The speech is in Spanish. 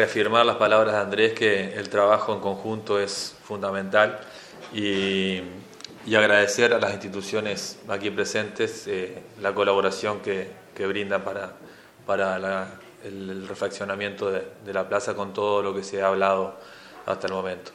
reafirmar las palabras de Andrés que el trabajo en conjunto es fundamental y, agradecer a las instituciones aquí presentes eh, la colaboración que, que brindan para, para el refaccionamiento de la plaza con todo lo que se ha hablado hasta el momento.